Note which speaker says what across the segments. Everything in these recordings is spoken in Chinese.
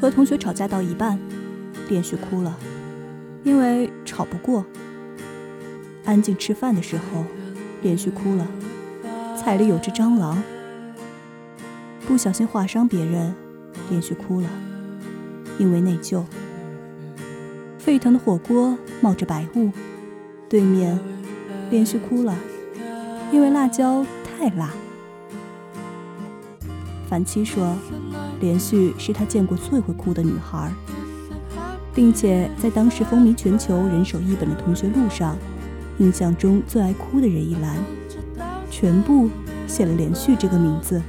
Speaker 1: 和同学吵架到一半，连续哭了，因为吵不过。安静吃饭的时候，连续哭了，菜里有只蟑螂。不小心划伤别人，连续哭了，因为内疚。沸腾的火锅冒着白雾，对面连续哭了，因为辣椒太辣。凡七说。连续是他见过最会哭的女孩，并且在当时风靡全球、人手一本的同学录上，印象中最爱哭的人一栏，全部写了连续这个名字。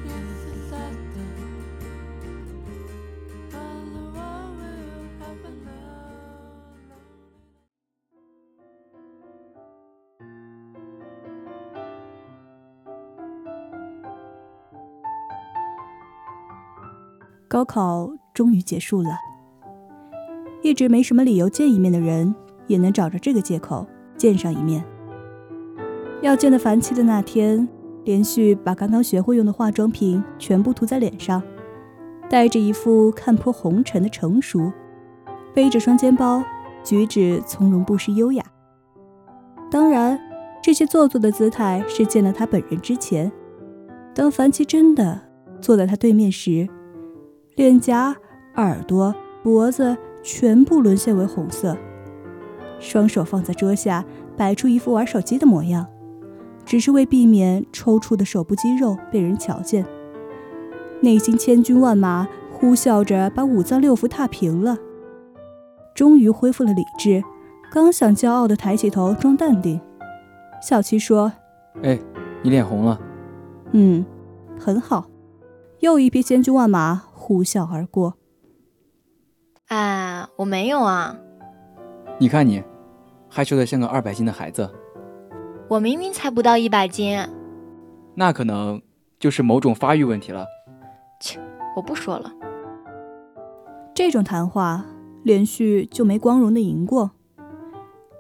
Speaker 1: 高考终于结束了，一直没什么理由见一面的人，也能找着这个借口见上一面。要见的樊七的那天，连续把刚刚学会用的化妆品全部涂在脸上，带着一副看破红尘的成熟，背着双肩包，举止从容不失优雅。当然，这些做作的姿态是见了他本人之前。当樊七真的坐在他对面时。脸颊、耳朵、脖子全部沦陷为红色，双手放在桌下，摆出一副玩手机的模样，只是为避免抽搐的手部肌肉被人瞧见。内心千军万马呼啸着把五脏六腑踏平了，终于恢复了理智，刚想骄傲地抬起头装淡定，小七说：“
Speaker 2: 哎，你脸红了。”“
Speaker 1: 嗯，很好。”又一匹千军万马。呼啸而过。
Speaker 3: 哎，我没有啊！
Speaker 2: 你看你，害羞的像个二百斤的孩子。
Speaker 3: 我明明才不到一百斤。
Speaker 2: 那可能就是某种发育问题了。
Speaker 3: 切，我不说了。
Speaker 1: 这种谈话，连续就没光荣的赢过。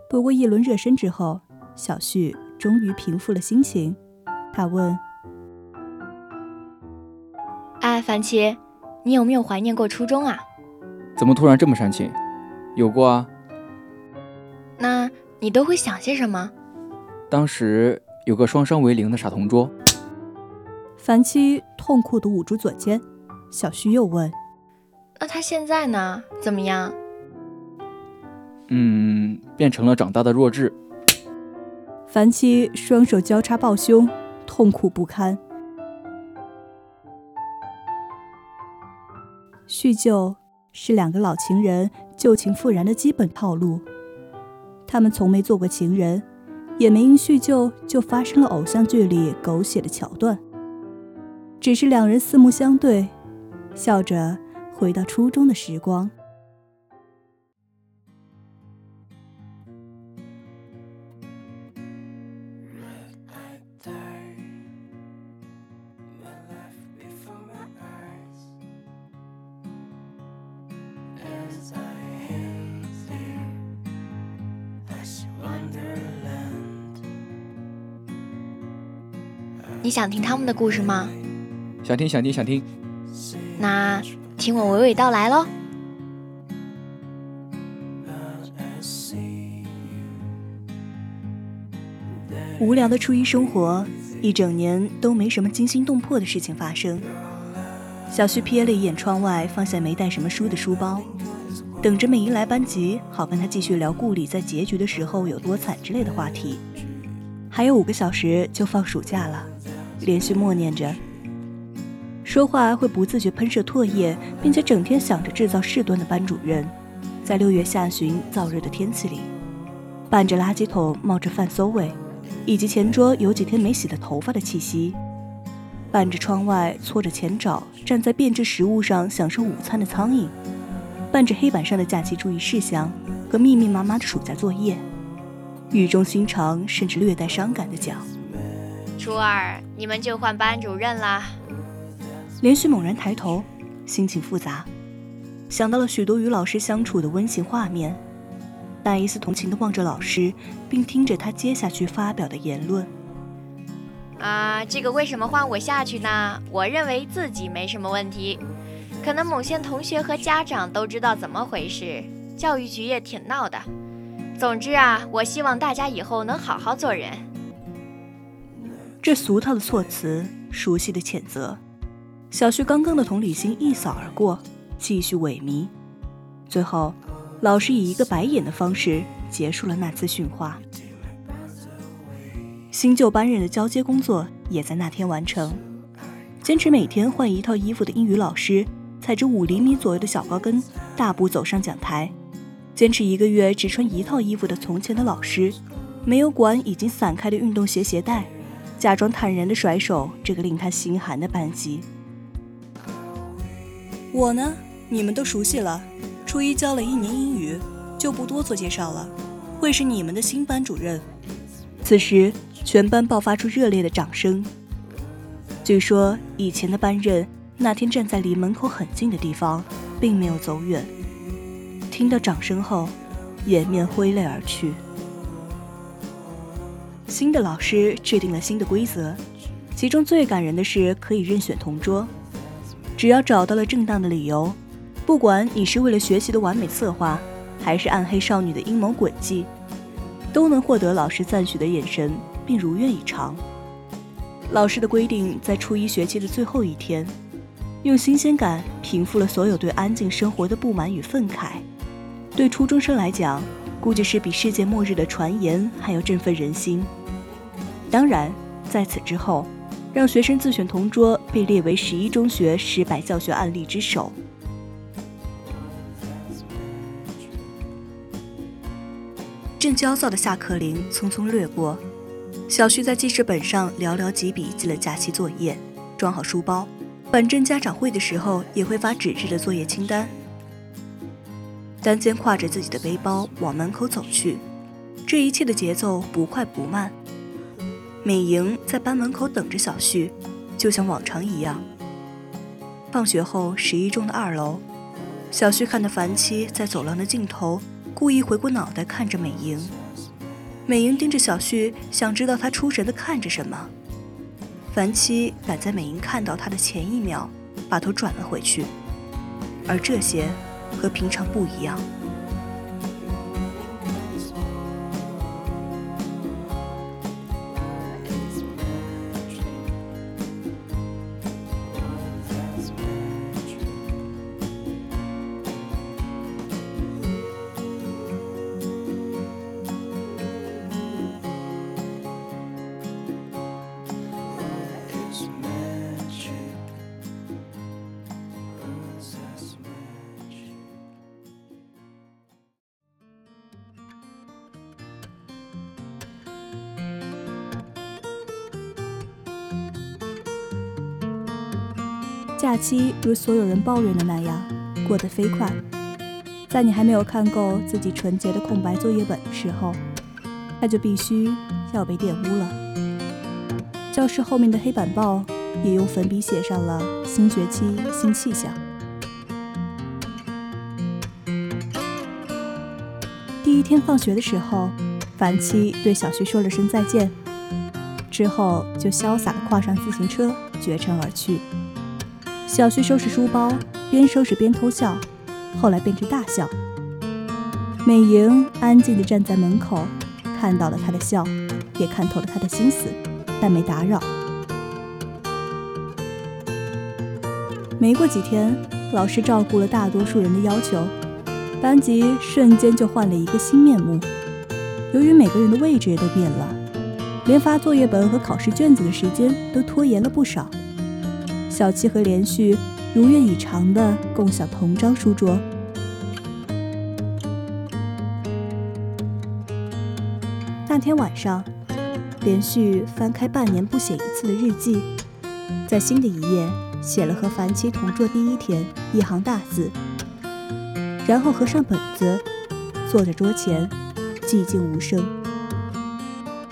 Speaker 1: 不过一轮热身之后，小旭终于平复了心情。他问：“
Speaker 3: 哎，樊奇。”你有没有怀念过初中啊？
Speaker 2: 怎么突然这么煽情？有过啊。
Speaker 3: 那你都会想些什么？
Speaker 2: 当时有个双商为零的傻同桌。
Speaker 1: 樊七痛苦地捂住左肩。小旭又问：“
Speaker 3: 那他现在呢？怎么样？”
Speaker 2: 嗯，变成了长大的弱智。
Speaker 1: 樊七双手交叉抱胸，痛苦不堪。叙旧是两个老情人旧情复燃的基本套路。他们从没做过情人，也没因叙旧就发生了偶像剧里狗血的桥段。
Speaker 4: 只是两人四目相对，笑着回到初中的时光。
Speaker 3: 你想听他们的故事吗？
Speaker 2: 想听，想听，想听。
Speaker 3: 那听我娓娓道来喽。
Speaker 1: 无聊的初一生活，一整年都没什么惊心动魄的事情发生。小旭瞥了一眼窗外，放下没带什么书的书包，等着美英来班级，好跟他继续聊顾里在结局的时候有多惨之类的话题。还有五个小时就放暑假了。连续默念着，说话会不自觉喷射唾液，并且整天想着制造事端的班主任，在六月下旬燥热的天气里，伴着垃圾桶冒着饭馊味，以及前桌有几天没洗的头发的气息，伴着窗外搓着前爪站在变质食物上享受午餐的苍蝇，伴着黑板上的假期注意事项和密密麻麻的暑假作业，语重心长甚至略带伤感的讲。
Speaker 3: 初二，你们就换班主任啦。
Speaker 1: 连续猛然抬头，心情复杂，想到了许多与老师相处的温馨画面，但一丝同情的望着老师，并听着他接下去发表的言论。
Speaker 3: 啊，这个为什么换我下去呢？我认为自己没什么问题，可能某些同学和家长都知道怎么回事，教育局也挺闹的。总之啊，我希望大家以后能好好做人。
Speaker 1: 这俗套的措辞，熟悉的谴责，小旭刚刚的同理心一扫而过，继续萎靡。最后，老师以一个白眼的方式结束了那次训话。新旧班任的交接工作也在那天完成。坚持每天换一套衣服的英语老师，踩着五厘米左右的小高跟，大步走上讲台。坚持一个月只穿一套衣服的从前的老师，没有管已经散开的运动鞋鞋带。假装坦然的甩手这个令他心寒的班级。我呢，你们都熟悉了。初一教了一年英语，就不多做介绍了。会是你们的新班主任。此时，全班爆发出热烈的掌声。据说以前的班任那天站在离门口很近的地方，并没有走远。听到掌声后，掩面挥泪而去。新的老师制定了新的规则，其中最感人的是可以任选同桌，只要找到了正当的理由，不管你是为了学习的完美策划，还是暗黑少女的阴谋诡计，都能获得老师赞许的眼神，并如愿以偿。老师的规定在初一学期的最后一天，用新鲜感平复了所有对安静生活的不满与愤慨。对初中生来讲，估计是比世界末日的传言还要振奋人心。当然，在此之后，让学生自选同桌被列为十一中学失败教学案例之首。正焦躁的下课铃匆匆掠过，小旭在记事本上寥寥几笔记了假期作业，装好书包。反正家长会的时候也会发纸质的作业清单。单肩挎着自己的背包往门口走去，这一切的节奏不快不慢。美莹在班门口等着小旭，就像往常一样。放学后，十一中的二楼，小旭看到樊七在走廊的尽头，故意回过脑袋看着美莹。美莹盯着小旭，想知道他出神的看着什么。樊七赶在美莹看到他的前一秒，把头转了回去，而这些和平常不一样。假期如所有人抱怨的那样过得飞快，在你还没有看够自己纯洁的空白作业本的时候，那就必须要被玷污了。教室后面的黑板报也用粉笔写上了“新学期新气象”。第一天放学的时候，凡七对小徐说了声再见，之后就潇洒地跨上自行车，绝尘而去。小旭收拾书包，边收拾边偷笑，后来变成大笑。美莹安静地站在门口，看到了他的笑，也看透了他的心思，但没打扰。没过几天，老师照顾了大多数人的要求。班级瞬间就换了一个新面目。由于每个人的位置也都变了，连发作业本和考试卷子的时间都拖延了不少。小七和连续如愿以偿的共享同张书桌。那天晚上，连续翻开半年不写一次的日记，在新的一页写了和凡七同桌第一天一行大字。然后合上本子，坐在桌前，寂静无声。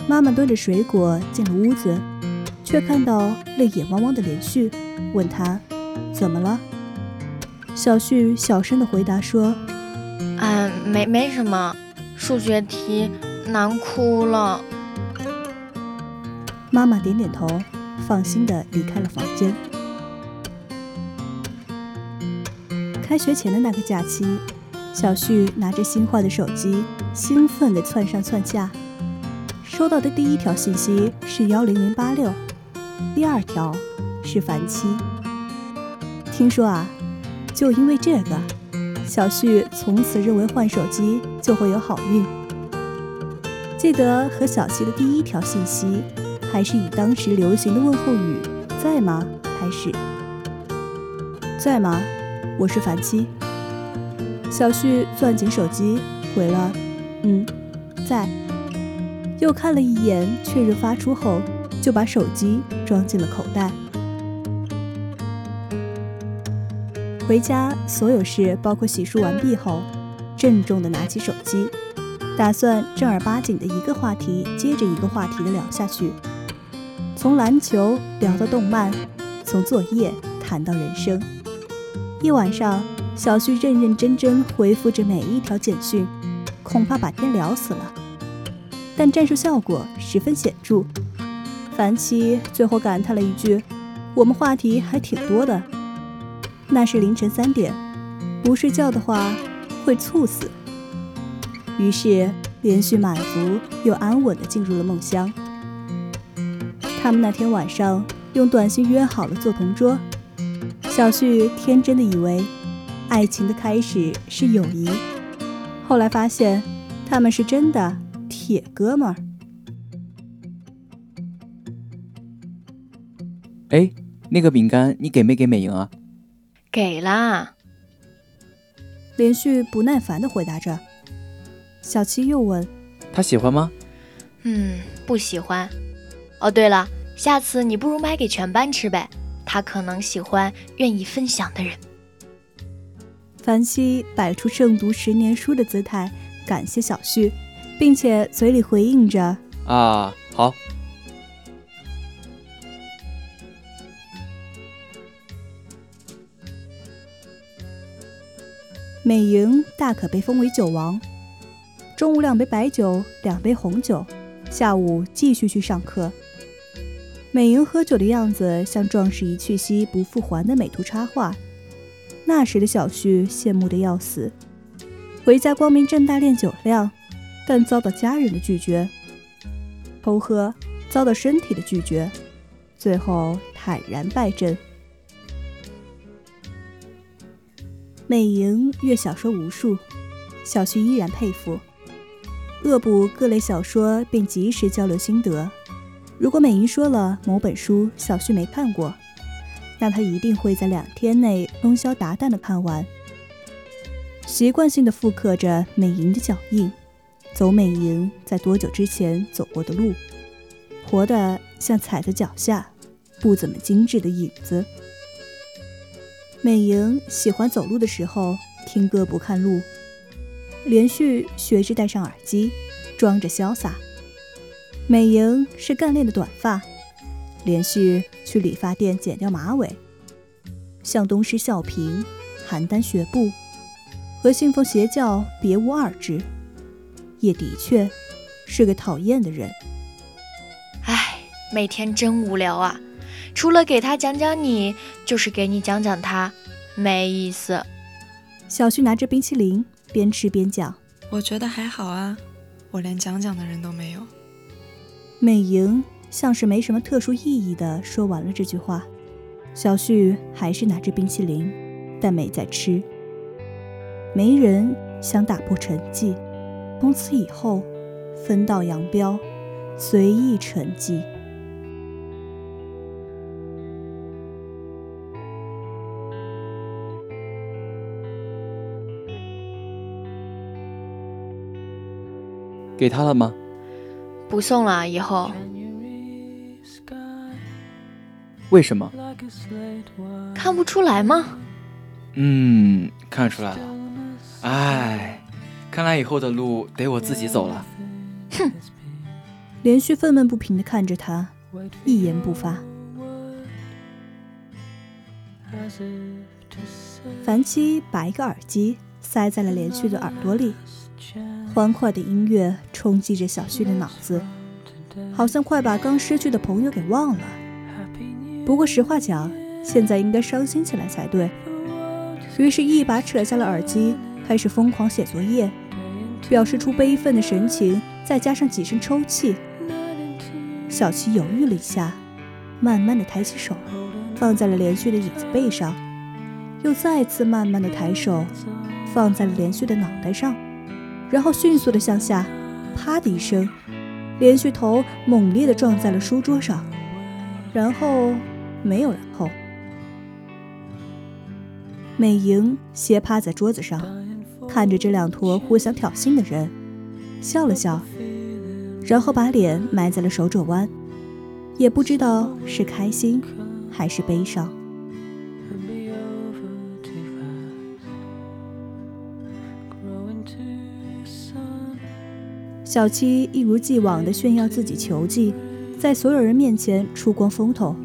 Speaker 1: 妈妈端着水果进了屋子，却看到泪眼汪汪的连续，问他怎么了。小旭小声的回答说：“
Speaker 3: 嗯，没没什么，数学题难哭了。”
Speaker 1: 妈妈点点头，放心的离开了房间。开学前的那个假期，小旭拿着新换的手机，兴奋的窜上窜下。收到的第一条信息是幺零零八六，第二条是樊七。听说啊，就因为这个，小旭从此认为换手机就会有好运。记得和小七的第一条信息，还是以当时流行的问候语“在吗”开始。在吗？我是樊七，小旭攥紧手机回了，嗯，在。又看了一眼，确认发出后，就把手机装进了口袋。回家，所有事包括洗漱完毕后，郑重地拿起手机，打算正儿八经的一个话题接着一个话题的聊下去，从篮球聊到动漫，从作业谈到人生。一晚上，小旭认认真真回复着每一条简讯，恐怕把天聊死了。但战术效果十分显著。樊七最后感叹了一句：“我们话题还挺多的。”那是凌晨三点，不睡觉的话会猝死。于是连续满足又安稳地进入了梦乡。他们那天晚上用短信约好了做同桌。小旭天真的以为，爱情的开始是友谊，后来发现他们是真的铁哥们儿。
Speaker 2: 哎，那个饼干你给没给美莹啊？
Speaker 3: 给啦。
Speaker 1: 连续不耐烦的回答着。小七又问：“
Speaker 2: 他喜欢吗？”“
Speaker 3: 嗯，不喜欢。哦，对了，下次你不如买给全班吃呗。”他可能喜欢愿意分享的人。
Speaker 1: 凡希摆出胜读十年书的姿态，感谢小旭，并且嘴里回应着：“
Speaker 2: 啊，好。”
Speaker 1: 美莹大可被封为酒王，中午两杯白酒，两杯红酒，下午继续去上课。美莹喝酒的样子像壮士一去兮不复还的美图插画。那时的小旭羡慕的要死，回家光明正大练酒量，但遭到家人的拒绝；偷喝遭到身体的拒绝，最后坦然败阵。美莹阅小说无数，小旭依然佩服，恶补各类小说并及时交流心得。如果美莹说了某本书小旭没看过，那他一定会在两天内通宵达旦的看完，习惯性的复刻着美莹的脚印，走美莹在多久之前走过的路，活得像踩在脚下不怎么精致的影子。美莹喜欢走路的时候听歌不看路，连续学着戴上耳机，装着潇洒。美莹是干练的短发，连续去理发店剪掉马尾，向东施效颦，邯郸学步，和信奉邪教别无二致。也的确是个讨厌的人。
Speaker 3: 唉，每天真无聊啊！除了给他讲讲你，就是给你讲讲他，没意思。
Speaker 1: 小旭拿着冰淇淋，边吃边讲：“
Speaker 5: 我觉得还好啊，我连讲讲的人都没有。”
Speaker 1: 美莹像是没什么特殊意义的说完了这句话，小旭还是拿着冰淇淋，但没在吃。没人想打破沉寂，从此以后分道扬镳，随意沉寂。
Speaker 2: 给他了吗？
Speaker 3: 不送了，以后。
Speaker 2: 为什么？
Speaker 3: 看不出来吗？
Speaker 2: 嗯，看出来了。唉，看来以后的路得我自己走了。
Speaker 3: 哼！
Speaker 1: 连续愤懑不平的看着他，一言不发。凡七把一个耳机塞在了连续的耳朵里。欢快的音乐冲击着小旭的脑子，好像快把刚失去的朋友给忘了。不过实话讲，现在应该伤心起来才对。于是，一把扯下了耳机，开始疯狂写作业，表示出悲愤的神情，再加上几声抽泣。小七犹豫了一下，慢慢的抬起手，放在了连续的椅子背上，又再次慢慢的抬手，放在了连续的脑袋上。然后迅速的向下，啪的一声，连续头猛烈的撞在了书桌上，然后没有然后。美莹斜趴在桌子上，看着这两坨互相挑衅的人，笑了笑，然后把脸埋在了手肘弯，也不知道是开心还是悲伤。小七一如既往地炫耀自己球技，在所有人面前出光风头，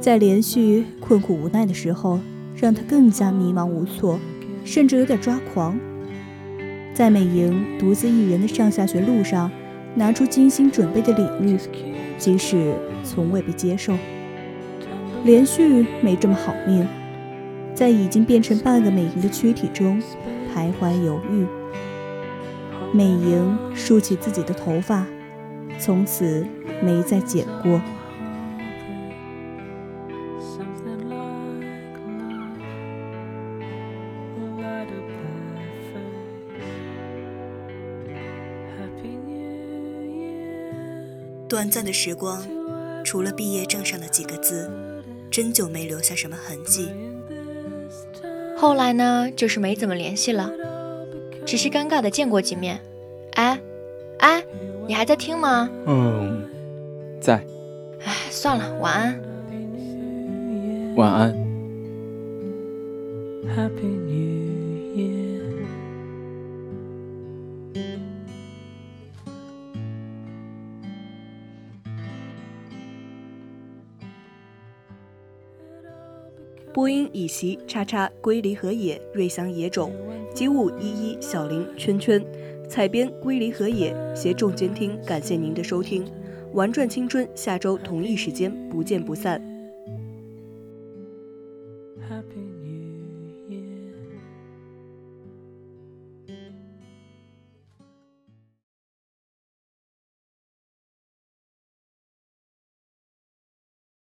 Speaker 1: 在连续困苦无奈的时候，让他更加迷茫无措，甚至有点抓狂。在美莹独自一人的上下学路上，拿出精心准备的礼物，即使从未被接受。连续没这么好命，在已经变成半个美莹的躯体中徘徊犹豫。美莹梳起自己的头发，从此没再剪过。短暂的时光，除了毕业证上的几个字，真就没留下什么痕迹。
Speaker 3: 后来呢，就是没怎么联系了。只是尴尬的见过几面，哎，哎，你还在听吗？
Speaker 2: 嗯，在。
Speaker 3: 哎，算了，晚安。
Speaker 2: 晚安。
Speaker 6: 播音以习叉叉龟梨和也瑞香野种。吉五一一小林圈圈，采编龟梨和也，携众监听，感谢您的收听，玩转青春，下周同一时间不见不散。